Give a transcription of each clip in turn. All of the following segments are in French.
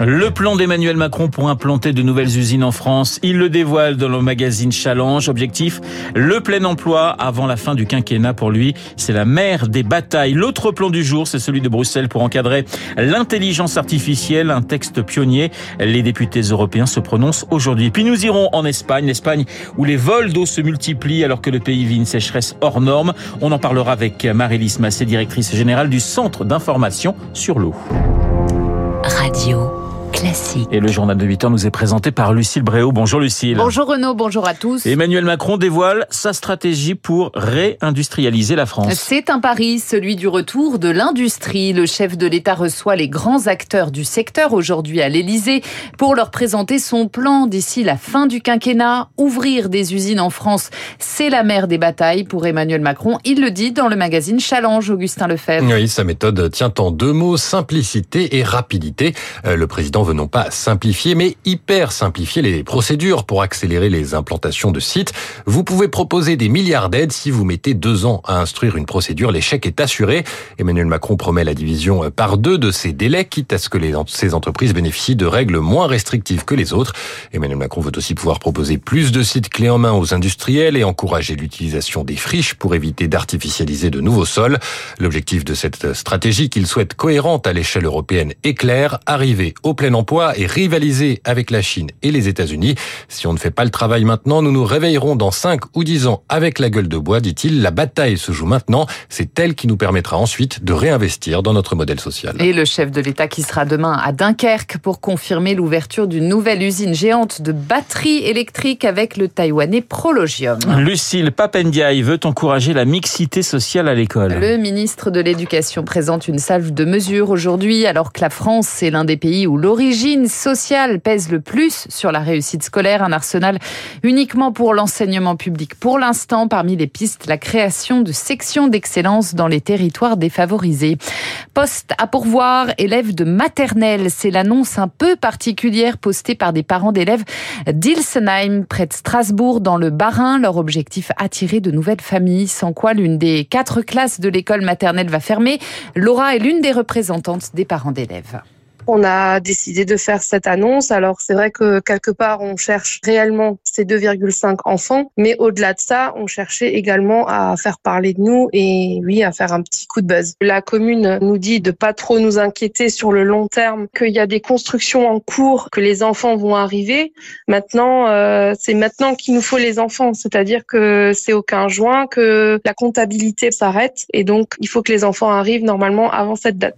Le plan d'Emmanuel Macron pour implanter de nouvelles usines en France, il le dévoile dans le magazine Challenge. Objectif, le plein emploi avant la fin du quinquennat pour lui. C'est la mère des batailles. L'autre plan du jour, c'est celui de Bruxelles pour encadrer l'intelligence artificielle, un texte pionnier. Les députés européens se prononcent aujourd'hui. Puis nous irons en Espagne, l'Espagne où les vols d'eau se multiplient alors que le pays vit une sécheresse hors norme. On en parlera avec Marie-Lise Massé, directrice générale du Centre d'information sur l'eau. 究 Classique. Et le journal de 8 heures nous est présenté par Lucille Bréau. Bonjour Lucille. Bonjour Renaud, bonjour à tous. Emmanuel Macron dévoile sa stratégie pour réindustrialiser la France. C'est un pari, celui du retour de l'industrie. Le chef de l'État reçoit les grands acteurs du secteur aujourd'hui à l'Élysée pour leur présenter son plan d'ici la fin du quinquennat. Ouvrir des usines en France, c'est la mère des batailles pour Emmanuel Macron. Il le dit dans le magazine Challenge, Augustin Lefebvre. Oui, sa méthode tient en deux mots, simplicité et rapidité. Euh, le président veut non pas simplifier, mais hyper simplifier les procédures pour accélérer les implantations de sites. Vous pouvez proposer des milliards d'aides si vous mettez deux ans à instruire une procédure. L'échec est assuré. Emmanuel Macron promet la division par deux de ces délais, quitte à ce que ces entreprises bénéficient de règles moins restrictives que les autres. Emmanuel Macron veut aussi pouvoir proposer plus de sites clés en main aux industriels et encourager l'utilisation des friches pour éviter d'artificialiser de nouveaux sols. L'objectif de cette stratégie qu'il souhaite cohérente à l'échelle européenne est clair, arriver au plein emploi et rivaliser avec la Chine et les États-Unis. Si on ne fait pas le travail maintenant, nous nous réveillerons dans 5 ou 10 ans avec la gueule de bois, dit-il. La bataille se joue maintenant. C'est elle qui nous permettra ensuite de réinvestir dans notre modèle social. Et le chef de l'État qui sera demain à Dunkerque pour confirmer l'ouverture d'une nouvelle usine géante de batteries électriques avec le taïwanais Prologium. Lucille Papendiaï veut encourager la mixité sociale à l'école. Le ministre de l'Éducation présente une salve de mesures aujourd'hui alors que la France est l'un des pays où l'origine sociale pèse le plus sur la réussite scolaire, un arsenal uniquement pour l'enseignement public. Pour l'instant, parmi les pistes, la création de sections d'excellence dans les territoires défavorisés. Poste à pourvoir, élèves de maternelle, c'est l'annonce un peu particulière postée par des parents d'élèves d'Ilsenheim, près de Strasbourg, dans le Bas-Rhin. Leur objectif, attirer de nouvelles familles, sans quoi l'une des quatre classes de l'école maternelle va fermer. Laura est l'une des représentantes des parents d'élèves. On a décidé de faire cette annonce. Alors c'est vrai que quelque part on cherche réellement ces 2,5 enfants, mais au-delà de ça, on cherchait également à faire parler de nous et oui, à faire un petit coup de buzz. La commune nous dit de pas trop nous inquiéter sur le long terme, qu'il y a des constructions en cours, que les enfants vont arriver. Maintenant, euh, c'est maintenant qu'il nous faut les enfants, c'est-à-dire que c'est au 15 juin que la comptabilité s'arrête et donc il faut que les enfants arrivent normalement avant cette date.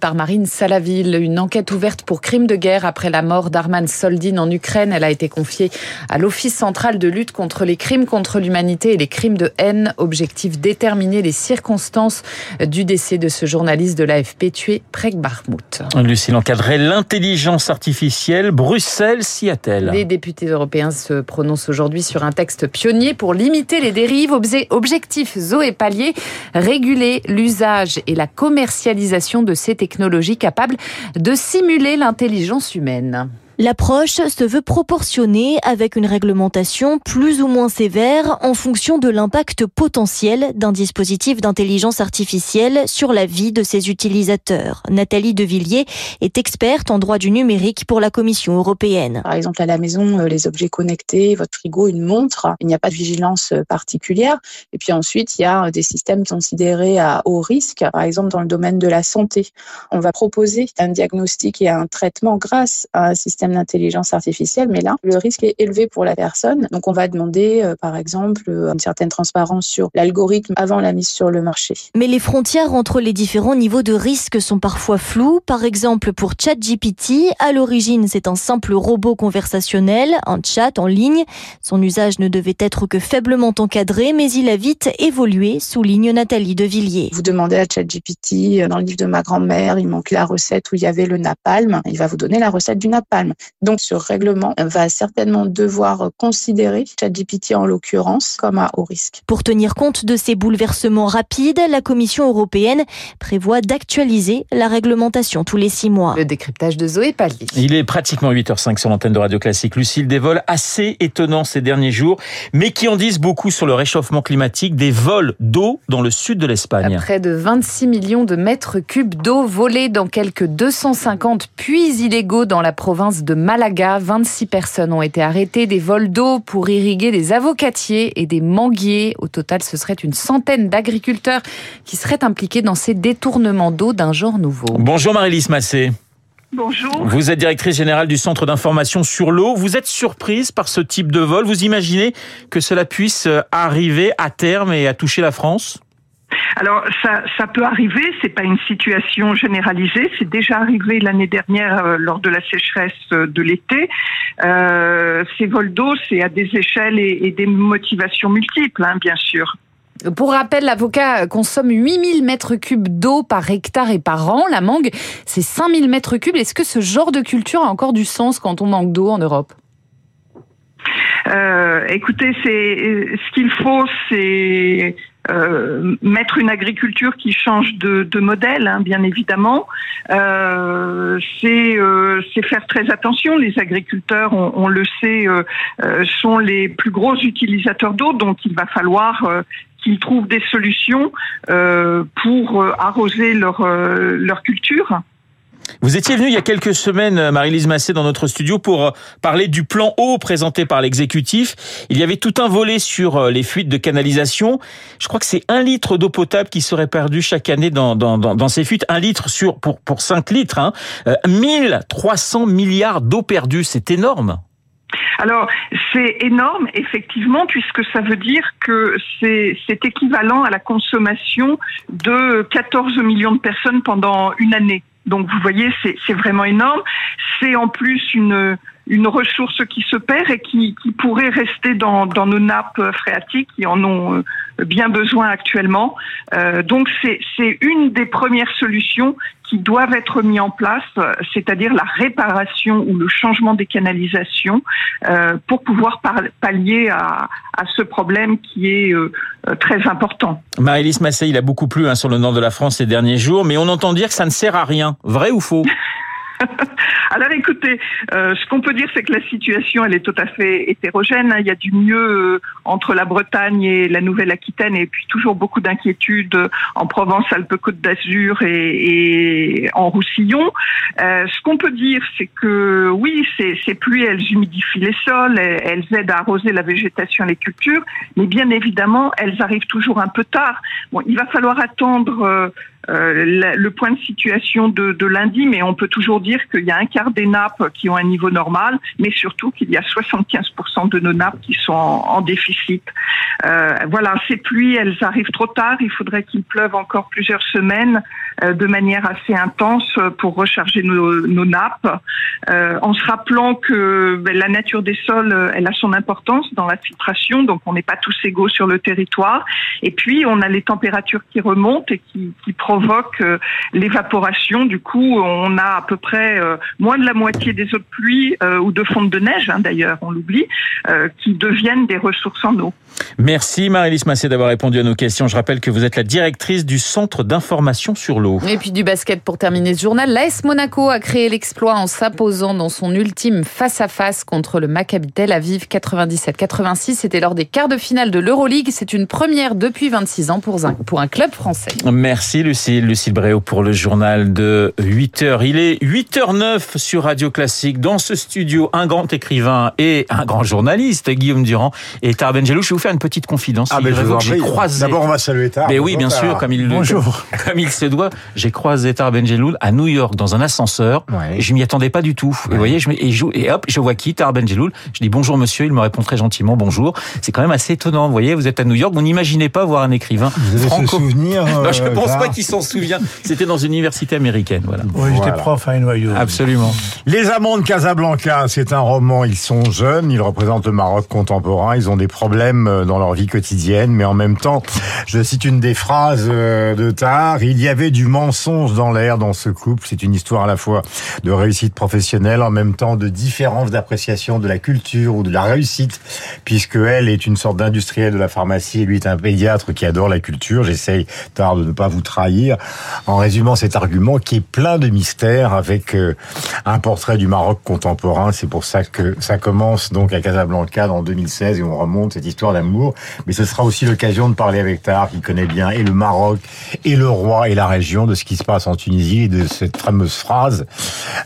Par Marine Salaville une enquête ouverte pour crime de guerre après la mort d'Arman Soldin en Ukraine. Elle a été confiée à l'Office central de lutte contre les crimes contre l'humanité et les crimes de haine. Objectif déterminer les circonstances du décès de ce journaliste de l'AFP tué près de Barmouth. Lucille encadrait l'intelligence artificielle. Bruxelles s'y attelle. Les députés européens se prononcent aujourd'hui sur un texte pionnier pour limiter les dérives. Objectif Zoé Pallier, réguler l'usage et la commercialisation de ces technologies capables de simuler l'intelligence humaine. L'approche se veut proportionnée avec une réglementation plus ou moins sévère en fonction de l'impact potentiel d'un dispositif d'intelligence artificielle sur la vie de ses utilisateurs. Nathalie Devilliers est experte en droit du numérique pour la Commission européenne. Par exemple, à la maison, euh, les objets connectés, votre frigo, une montre, il n'y a pas de vigilance euh, particulière. Et puis ensuite, il y a euh, des systèmes considérés à haut risque, par exemple dans le domaine de la santé. On va proposer un diagnostic et un traitement grâce à un système d'intelligence artificielle, mais là, le risque est élevé pour la personne. Donc, on va demander, euh, par exemple, euh, une certaine transparence sur l'algorithme avant la mise sur le marché. Mais les frontières entre les différents niveaux de risque sont parfois floues. Par exemple, pour ChatGPT, à l'origine, c'est un simple robot conversationnel, un chat en ligne. Son usage ne devait être que faiblement encadré, mais il a vite évolué, souligne Nathalie Devilliers. Vous demandez à ChatGPT, euh, dans le livre de ma grand-mère, il manque la recette où il y avait le napalm. Il va vous donner la recette du napalm. Donc ce règlement va certainement devoir considérer ChatGPT en l'occurrence comme à haut risque. Pour tenir compte de ces bouleversements rapides, la Commission européenne prévoit d'actualiser la réglementation tous les six mois. Le décryptage de Zoé Pallier. Il est pratiquement 8h05 sur l'antenne de Radio Classique. Lucille, des vols assez étonnants ces derniers jours, mais qui en disent beaucoup sur le réchauffement climatique, des vols d'eau dans le sud de l'Espagne. Près de 26 millions de mètres cubes d'eau volés dans quelques 250 puits illégaux dans la province de Malaga. 26 personnes ont été arrêtées. Des vols d'eau pour irriguer des avocatiers et des manguiers. Au total, ce serait une centaine d'agriculteurs qui seraient impliqués dans ces détournements d'eau d'un genre nouveau. Bonjour Marie-Lise Massé. Bonjour. Vous êtes directrice générale du Centre d'information sur l'eau. Vous êtes surprise par ce type de vol. Vous imaginez que cela puisse arriver à terme et à toucher la France? Alors ça, ça peut arriver, c'est pas une situation généralisée, c'est déjà arrivé l'année dernière euh, lors de la sécheresse euh, de l'été. Euh, ces vols d'eau, c'est à des échelles et, et des motivations multiples, hein, bien sûr. Pour rappel, l'avocat consomme 8000 mètres cubes d'eau par hectare et par an. La mangue, c'est 5000 mètres cubes. Est-ce que ce genre de culture a encore du sens quand on manque d'eau en Europe? Écoutez, c'est ce qu'il faut, c'est euh, mettre une agriculture qui change de, de modèle, hein, bien évidemment. Euh, c'est euh, faire très attention. Les agriculteurs, on, on le sait, euh, sont les plus gros utilisateurs d'eau, donc il va falloir qu'ils trouvent des solutions pour arroser leur, leur culture. Vous étiez venu il y a quelques semaines, Marie-Lise Massé, dans notre studio pour parler du plan eau présenté par l'exécutif. Il y avait tout un volet sur les fuites de canalisation. Je crois que c'est un litre d'eau potable qui serait perdu chaque année dans, dans, dans, ces fuites. Un litre sur pour, pour 5 litres. Hein. Euh, 1300 milliards d'eau perdue, c'est énorme. Alors, c'est énorme, effectivement, puisque ça veut dire que c'est équivalent à la consommation de 14 millions de personnes pendant une année. Donc vous voyez, c'est vraiment énorme. C'est en plus une, une ressource qui se perd et qui, qui pourrait rester dans, dans, nos nappes phréatiques qui en ont bien besoin actuellement. Euh, donc c'est une des premières solutions qui doivent être mises en place, c'est-à-dire la réparation ou le changement des canalisations euh, pour pouvoir pallier à, à, ce problème qui est euh, très important. Maëlys Massé, il a beaucoup plu hein, sur le nord de la France ces derniers jours, mais on entend dire que ça ne sert à rien. Vrai ou faux? Alors écoutez, euh, ce qu'on peut dire, c'est que la situation, elle est tout à fait hétérogène. Il y a du mieux euh, entre la Bretagne et la Nouvelle-Aquitaine, et puis toujours beaucoup d'inquiétudes en Provence-Alpes-Côte d'Azur et, et, en Roussillon. Euh, ce qu'on peut dire, c'est que oui, ces, ces, pluies, elles humidifient les sols, elles, aident à arroser la végétation et les cultures, mais bien évidemment, elles arrivent toujours un peu tard. Bon, il va falloir attendre euh, euh, le point de situation de, de, lundi, mais on peut toujours dire qu'il y a un quart des nappes qui ont un niveau normal, mais surtout qu'il y a 75% de nos nappes qui sont en, déficit. Euh, voilà, ces pluies, elles arrivent trop tard. Il faudrait qu'il pleuve encore plusieurs semaines euh, de manière assez intense pour recharger nos, nos nappes, euh, en se rappelant que ben, la nature des sols, elle a son importance dans la filtration, donc on n'est pas tous égaux sur le territoire. Et puis on a les températures qui remontent et qui, qui euh, l'évaporation. Du coup, on a à peu près euh, moins de la moitié des eaux de pluie euh, ou de fonte de neige, hein, d'ailleurs, on l'oublie, qui deviennent des ressources en eau. Merci Marie-Lise Massé d'avoir répondu à nos questions. Je rappelle que vous êtes la directrice du Centre d'information sur l'eau. Et puis du basket pour terminer ce journal. L'AS Monaco a créé l'exploit en s'imposant dans son ultime face-à-face contre le Maccabi Tel Aviv 97-86. C'était lors des quarts de finale de l'Euroleague. C'est une première depuis 26 ans pour un, pour un club français. Merci Lucille. Lucille Bréau pour le journal de 8h. Il est 8h09 sur Radio Classique. Dans ce studio, un grand écrivain et un grand journaliste, Guillaume Durand et Tar Benjelou. Je vais vous faire une petite confidence. Ah ben je vous j'ai croisé. D'abord, on va saluer Tar. Mais oui, bien sûr, comme il, Bonjour. comme il se doit. J'ai croisé Tar Benjeloul à New York dans un ascenseur. Ouais. Je m'y attendais pas du tout. Ouais. Et vous voyez, je, et, je, et hop, je vois qui Tar Benjeloul. Je dis bonjour monsieur. Il me répond très gentiment bonjour. C'est quand même assez étonnant. Vous voyez, vous êtes à New York. Vous n'imaginez pas voir un écrivain vous avez franco. Ce souvenir, euh, non, je ne pense pas qu'il s'en souvient. C'était dans une université américaine. Voilà. Oui, j'étais voilà. prof à NYU. Absolument. Les Amants de Casablanca, c'est un roman. Ils sont jeunes. Ils représentent le Maroc contemporain. Ils ont des problèmes dans leur vie quotidienne, mais en même temps, je cite une des phrases de Tar. Il y avait du mensonge dans l'air dans ce couple. C'est une histoire à la fois de réussite professionnelle, en même temps de différence d'appréciation de la culture ou de la réussite, puisque elle est une sorte d'industrielle de la pharmacie et lui est un pédiatre qui adore la culture. J'essaye tard de ne pas vous trahir en résumant cet argument qui est plein de mystères avec euh, un portrait du Maroc contemporain. C'est pour ça que ça commence donc à Casablanca en 2016 et on remonte cette histoire d'amour. Mais ce sera aussi l'occasion de parler avec Tahar qui connaît bien et le Maroc et le roi et la région de ce qui se passe en Tunisie et de cette fameuse phrase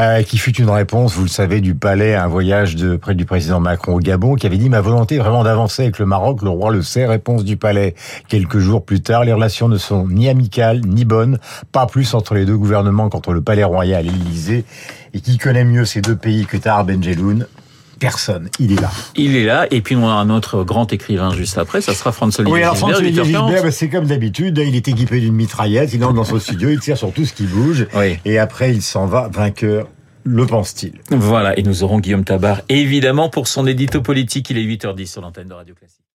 euh, qui fut une réponse, vous le savez, du palais à un voyage de près du président Macron au Gabon qui avait dit ma volonté vraiment d'avancer avec le Maroc. Le roi le sait. Réponse du palais quelques jours plus tard. Les relations ne sont ni amicales ni bonnes, pas plus entre les deux gouvernements qu'entre le palais royal et l'Élysée. Et qui connaît mieux ces deux pays que Tahar Benjeloun Personne. Il est là. Il est là. Et puis on a un autre grand écrivain juste après. Ça sera François Olivier Oui, alors 8h40. Gilbert, bah, c'est comme d'habitude. Il est équipé d'une mitraillette. Il entre dans son studio. Il tire sur tout ce qui bouge. Oui. Et après, il s'en va vainqueur. Le pense-t-il? Voilà. Et nous aurons Guillaume Tabar, évidemment, pour son édito politique. Il est 8h10 sur l'antenne de Radio Classique.